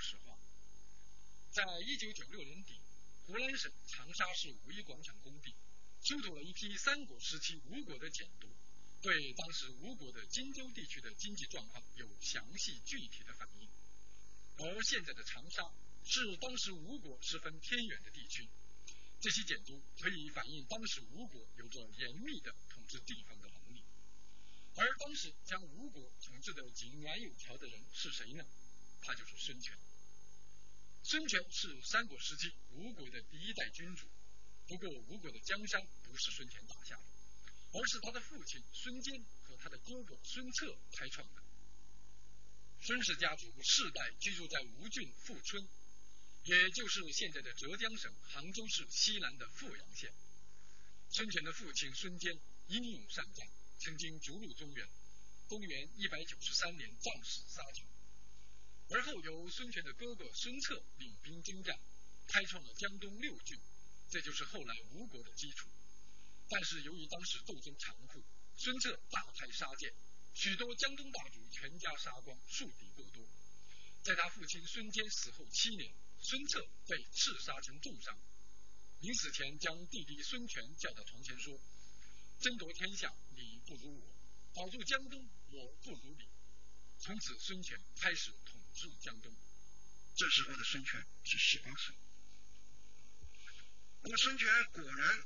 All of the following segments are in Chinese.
实《话》。在一九九六年底，湖南省长沙市五一广场工地出土了一批三国时期吴国的简牍，对当时吴国的荆州地区的经济状况有详细具体的反映。而现在的长沙是当时吴国十分偏远的地区，这些简牍可以反映当时吴国有着严密的统治地方的能力。而当时将吴国统治的井然有条的人是谁呢？他就是孙权。孙权是三国时期吴国的第一代君主，不过吴国的江山不是孙权打下的，而是他的父亲孙坚和他的哥哥孙策开创的。孙氏家族世代居住在吴郡富春，也就是现在的浙江省杭州市西南的富阳县。孙权的父亲孙坚英勇善战。曾经逐鹿中原，公元一百九十三年战死沙场，而后由孙权的哥哥孙策领兵征战，开创了江东六郡，这就是后来吴国的基础。但是由于当时斗争残酷，孙策大开杀戒，许多江东大族全家杀光，树敌过多。在他父亲孙坚死后七年，孙策被刺杀成重伤，临死前将弟弟孙权叫到床前说。争夺天下，你不如我；保住江东，我不如你。从此，孙权开始统治江东。这时候的孙权是十八岁。那么，孙权果然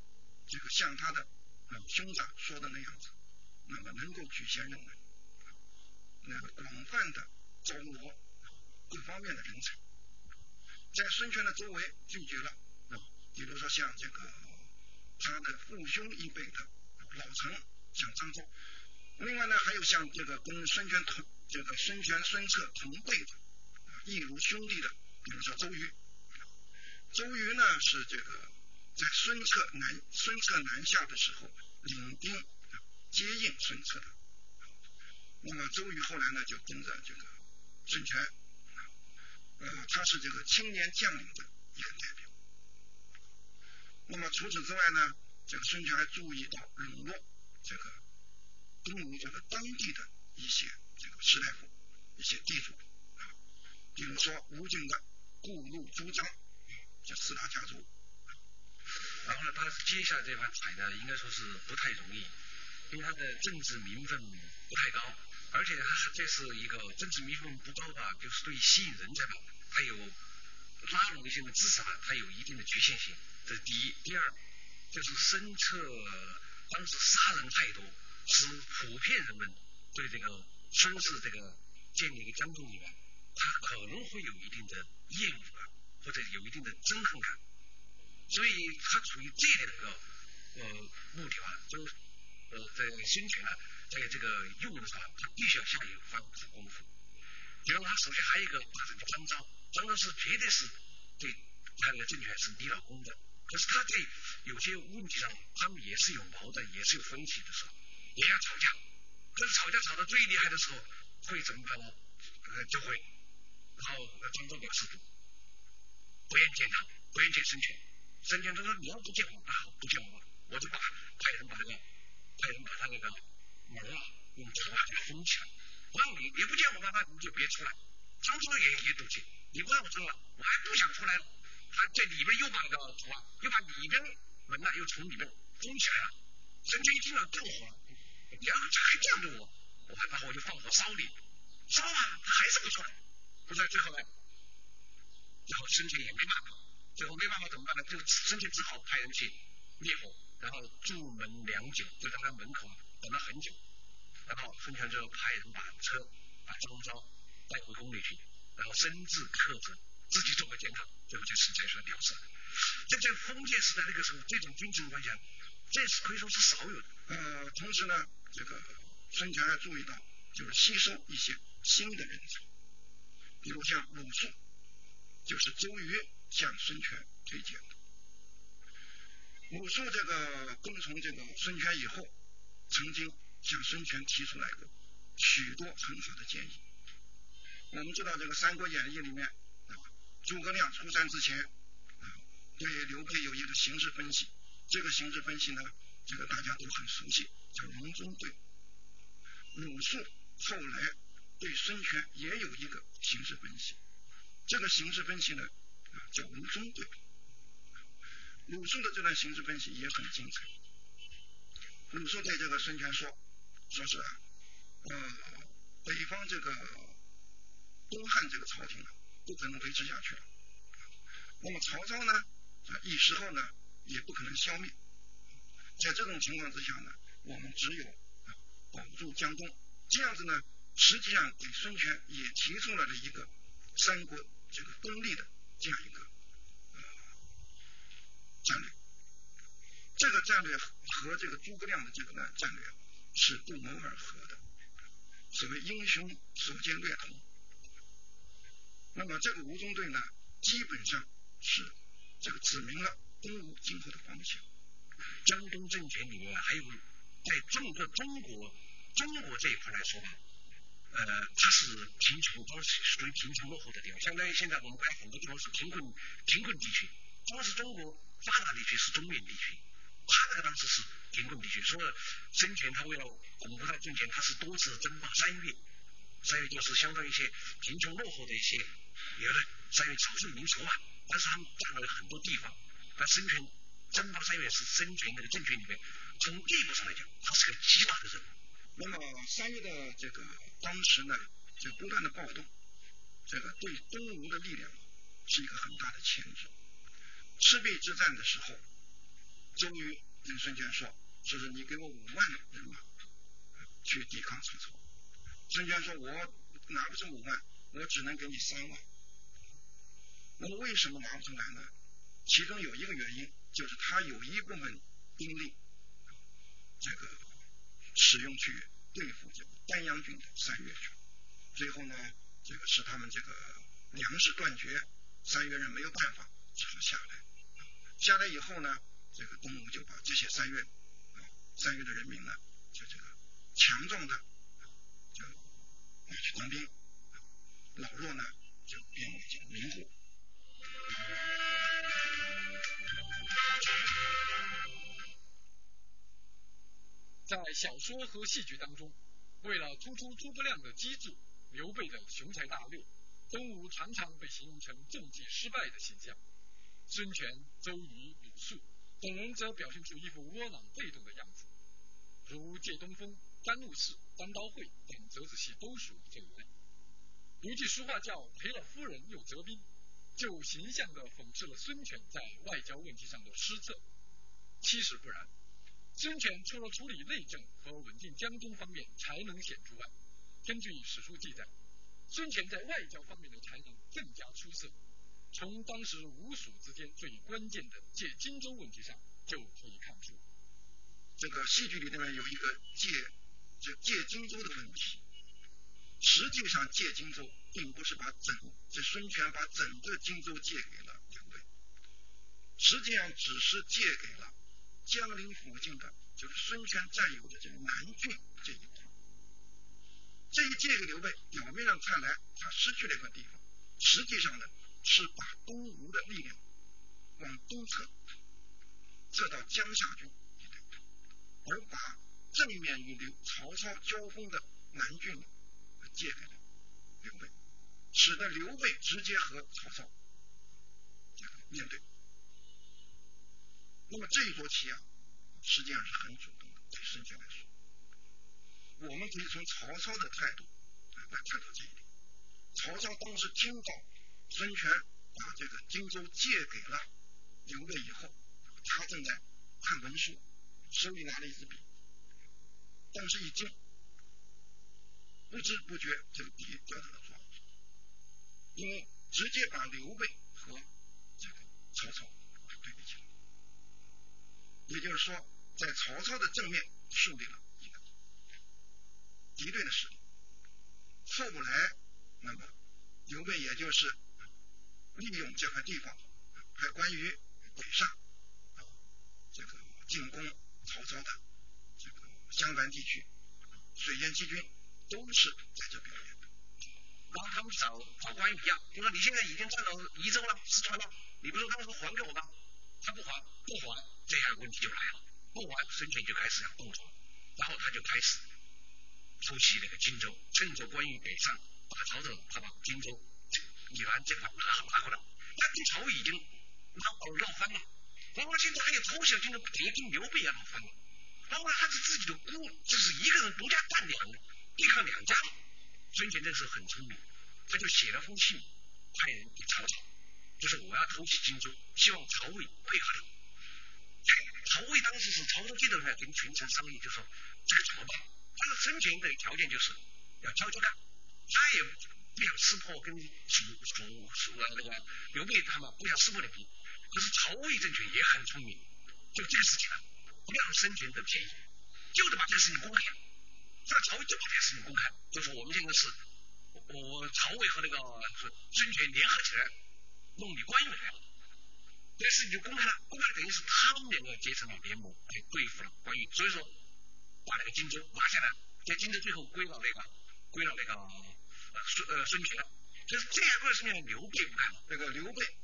这个像他的老兄长说的那样子，那么能够举贤任能，那个广泛的招募各方面的人才。在孙权的周围聚集了，啊，比如说像这个他的父兄一辈的。老臣像张昭，另外呢还有像这个跟孙权同这个孙权孙策同辈的，义如兄弟的，比如说周瑜。周瑜呢是这个在孙策南孙策南下的时候领兵接应孙策的。那么周瑜后来呢就跟着这个孙权，呃他是这个青年将领的一个代表。那么除此之外呢？这个孙权还注意到笼络这个东吴这个当地的一些这个士大夫、一些地主，比如说吴郡的顾路朱张这四大家族。然后呢，他接下来这盘彩呢，应该说是不太容易，因为他的政治名分不太高，而且他这是一个政治名分不高吧，就是对吸引人才吧，他有拉拢一些的知识吧，他有一定的局限性，这是第一。第二。就是孙策当时杀人太多，使普遍人们对这个孙氏这个建立一个江东以来，他可能会有一定的厌恶感，或者有一定的憎恨感，所以他处于这样的一个呃目的啊，就呃在孙权呢，在这个用的时候，他必须要下一番苦功夫。然后他手下还有一个大臣叫张昭，张昭是绝对是对他那个政权是立了功的。可是他在有些问题上，他们也是有矛盾，也是有分歧的时候，也要吵架。可是吵架吵到最厉害的时候，会怎么办呢？呃，就会，然后张昭表示不愿见他，不愿见孙权。孙权他说你要不见我，那好，不见我，我就把派人把那个派人把他那个门啊用铁啊给封起来。让你你不见我，那那你就别出来。张昭也也赌气，你不让我出来，我还不想出来了。他在里边又把那个土啊，又把里边门呢又从里面封起来了。孙权一听了更火了，你要还这样对我，我然后我就放火烧你，烧啊，他还是不出来，不出来，最后呢，最后孙权也没办法，最后没办法怎么办呢？就孙权只好派人去灭火，然后筑门良久，就在他门口等了很久，然后孙权就派人把车把张昭带回宫里去，然后深自克责。自己做个检讨，最后就是才算了事。在这封建时代那个时候，这种君臣关系，这是可以说是少有的。呃，同时呢，这个孙权还注意到，就是吸收一些新的人才，比如像鲁肃，就是周瑜向孙权推荐的。鲁肃这个跟从这个孙权以后，曾经向孙权提出来过许多很好的建议。我们知道这个《三国演义》里面。啊诸葛亮出山之前，啊，对刘备有一个形势分析。这个形势分析呢，这个大家都很熟悉，叫隆中对。鲁肃后来对孙权也有一个形势分析，这个形势分析呢，啊叫吴中贵。鲁肃的这段形势分析也很精彩。鲁肃对这个孙权说，说是啊，呃，北方这个东汉这个朝廷啊，不可能维持下去了。那么曹操呢，啊一时候呢，也不可能消灭。在这种情况之下呢，我们只有保住江东。这样子呢，实际上给孙权也提出了一个三国这个东立的这样一个呃战略。这个战略和这个诸葛亮的这个呢战略是不谋而合的。所谓英雄所见略同。那么这个吴中队呢，基本上是这个指明了东吴今后的方向。江东政权里面还有在整个中国中国这一块来说吧，呃，它是贫穷，主要是属于贫穷落后的地方。相当于现在我们国家很多地方是贫困贫困地区，主要是中国发达地区是中原地区，他那个当时是贫困地区。所以孙权他为了巩固他的政权，他是多次征伐三越，三越就是相当于一些贫穷落后的一些，有的三越少数民族嘛，但是他们占了很多地方，但孙权。征伐三越是孙权那个政权里面，从地步上来讲，它是个极大的任务。那么三月的这个当时呢，就不断的暴动，这个对东吴的力量是一个很大的牵制。赤壁之战的时候，周瑜跟孙权说：“说是你给我五万人马去抵抗曹操。”孙权说：“我拿不出五万，我只能给你三万。”那么为什么拿不出来呢？其中有一个原因。就是他有一部分兵力，这个使用去对付这个丹阳郡的三越去，最后呢，这个使他们这个粮食断绝，三越人没有办法只好下来。下来以后呢，这个东吴就把这些三越啊三越的人民呢，就这个强壮的就拿去当兵，老弱呢就变为这个民户。在小说和戏剧当中，为了突出诸葛亮的机智、刘备的雄才大略，东吴常常被形容成政绩失败的形象。孙权、周瑜、鲁肃等人则表现出一副窝囊被动的样子，如借东风、甘露寺、单刀会等折子戏都属于这一类。有句俗话叫“赔了夫人又折兵”，就形象地讽刺了孙权在外交问题上的失策。其实不然。孙权除了处理内政和稳定江东方面才能显著外，根据史书记载，孙权在外交方面的才能更加出色。从当时吴蜀之间最关键的借荆州问题上就可以看出。这个戏剧里面有一个借，就借荆州的问题。实际上借荆州并不是把整，这孙权把整个荆州借给了刘备，实际上只是借给了。江陵附近的，就是孙权占有的这个南郡这一块，这一借给刘备，表面上看来他失去了一块地方，实际上呢是把东吴的力量往东侧，撤到江夏郡一带，而把正面与刘曹操交锋的南郡借给了刘备，使得刘备直接和曹操面对。那么这一桌棋啊，实际上是很主动的，对孙权来说。我们可以从曹操的态度来看到这一点。曹操当时听到孙权把这个荆州借给了刘备以后，他正在看文书，手里拿了一支笔，当时一惊，不知不觉这个笔掉到了桌上，因为直接把刘备和这个曹操。也就是说，在曹操的正面树立了一个敌对的势力。后来，那么刘备也就是利用这块地方，还关羽北上这个进攻曹操的这个襄樊地区，水淹七军都是在这表演的。然后他们找找关羽一样，就说你现在已经占到宜州了、四川了，你不是当时还给我吗？他不还，不还。这样问题就来了，不完，孙权就开始要动作，然后他就开始偷袭那个荆州，趁着关羽北上，打曹操，他把荆州一乱这块拿拿回来，他跟曹魏已经闹闹翻了，然后现在还有偷小军的，等于跟刘备也闹翻了。然后，他是自己的孤，就是一个人独家干两对抗两家。孙权这时候很聪明，他就写了封信，派人给曹操，就是我要偷袭荆州，希望曹魏配合他。曹魏当时是曹操接着来跟群臣商议，就说这个怎么办？但是孙权的条件就是要交交干，他也不想撕破跟蜀蜀蜀那个刘备他们不想撕破脸皮。可是曹魏政权也很聪明，就这个事情啊，不让孙权得便宜，就得把这个事情公开。这个曹魏就把这个事情公开，就是我们现在是，我曹魏和那个孙权联合起来弄你关羽来了。这事情就公开了，公开了等于是他们两个结成了联盟来对付了关羽，所以说把那个荆州拿下来，在荆州最后归到那个归到那个呃孙呃孙权了，就是这样过的事情刘备不干了，那个刘备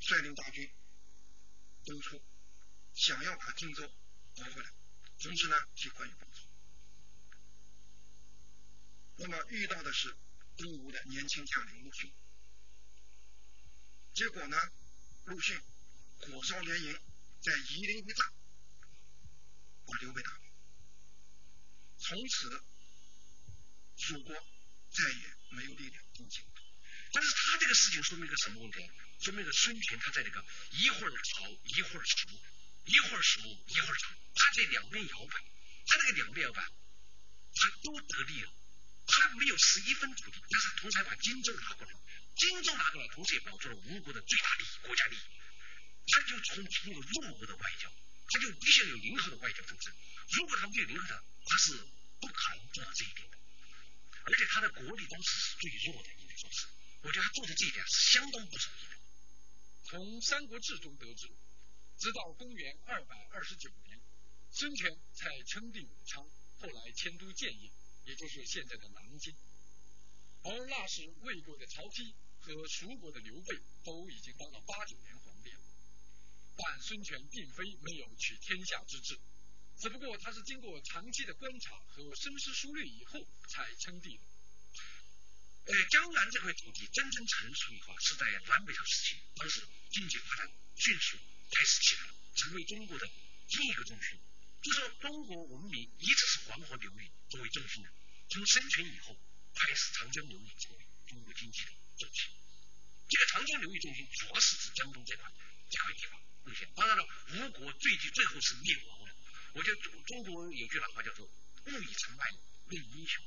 率领大军东出，想要把荆州夺回来，同时呢替关羽报仇。那么遇到的是东吴的年轻将领陆逊，结果呢？陆逊火烧连营，在夷陵一战，把刘备打败，从此蜀国再也没有力量攻击。但是他这个事情说明一个什么问题？说明一个孙权他在这个一会儿朝一会儿蜀，一会儿蜀一会儿朝，他这两边摇摆，他那个两边摇摆，他都得利了，他没有十一分土地，但是同时还把荆州拿过来。荆州拿过来，同时也保住了吴国的最大利益、国家利益。他就从一个弱国的外交，他就必须有零和的外交政策。如果他没有零和的，他是不可能做到这一点的。而且他的国力当时是最弱的，应该说是。我觉得他做的这一点是相当不容易的。从《三国志》中得知，直到公元二百二十九年，孙权才称帝武昌，后来迁都建业，也就是现在的南京。而那时魏国的曹丕和蜀国的刘备都已经当了八九年皇帝了，但孙权并非没有取天下之志，只不过他是经过长期的观察和深思熟虑以后才称帝的。呃，江南这块土地真正成熟的话，是在南北朝时期，当时经济发展迅速开始起来，成为中国的另一个中心。就说中国文明一直是黄河流域作为中心的，从生权以后。开始长江流域成为中国经济的重心。这个长江流域中心主要是指江东这块这块地方。目前，当然了，吴国最最最后是灭亡了。我觉得中中国有句老话叫做“物以成败论英雄”，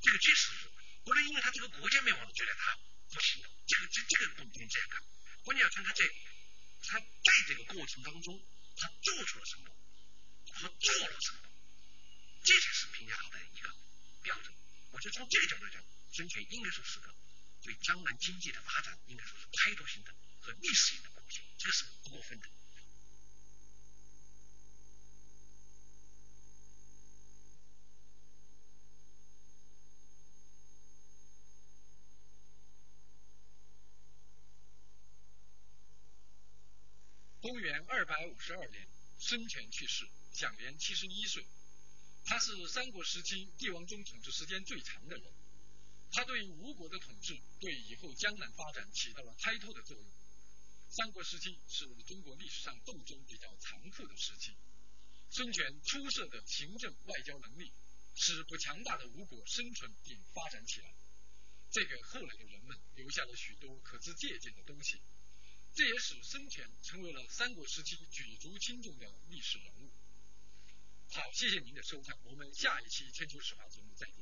这个确实是。不能因为他这个国家灭亡了，觉得他不行的。这个这这个不能这样看。关键要看他在他在这个过程当中，他做出了什么和做了什么，这才是评价他的一个标准。我觉得从这个角度来讲，孙权应该说是个对江南经济的发展，应该说是开拓性的和历史性的贡献，这是不过分的。公元二百五十二年，孙权去世，享年七十一岁。他是三国时期帝王中统治时间最长的人，他对吴国的统治对以后江南发展起到了开拓的作用。三国时期是中国历史上斗争比较残酷的时期，孙权出色的行政外交能力使不强大的吴国生存并发展起来，这给后来的人们留下了许多可资借鉴的东西，这也使孙权成为了三国时期举足轻重的历史人物。好，谢谢您的收看，我们下一期《千秋史话》节目再见。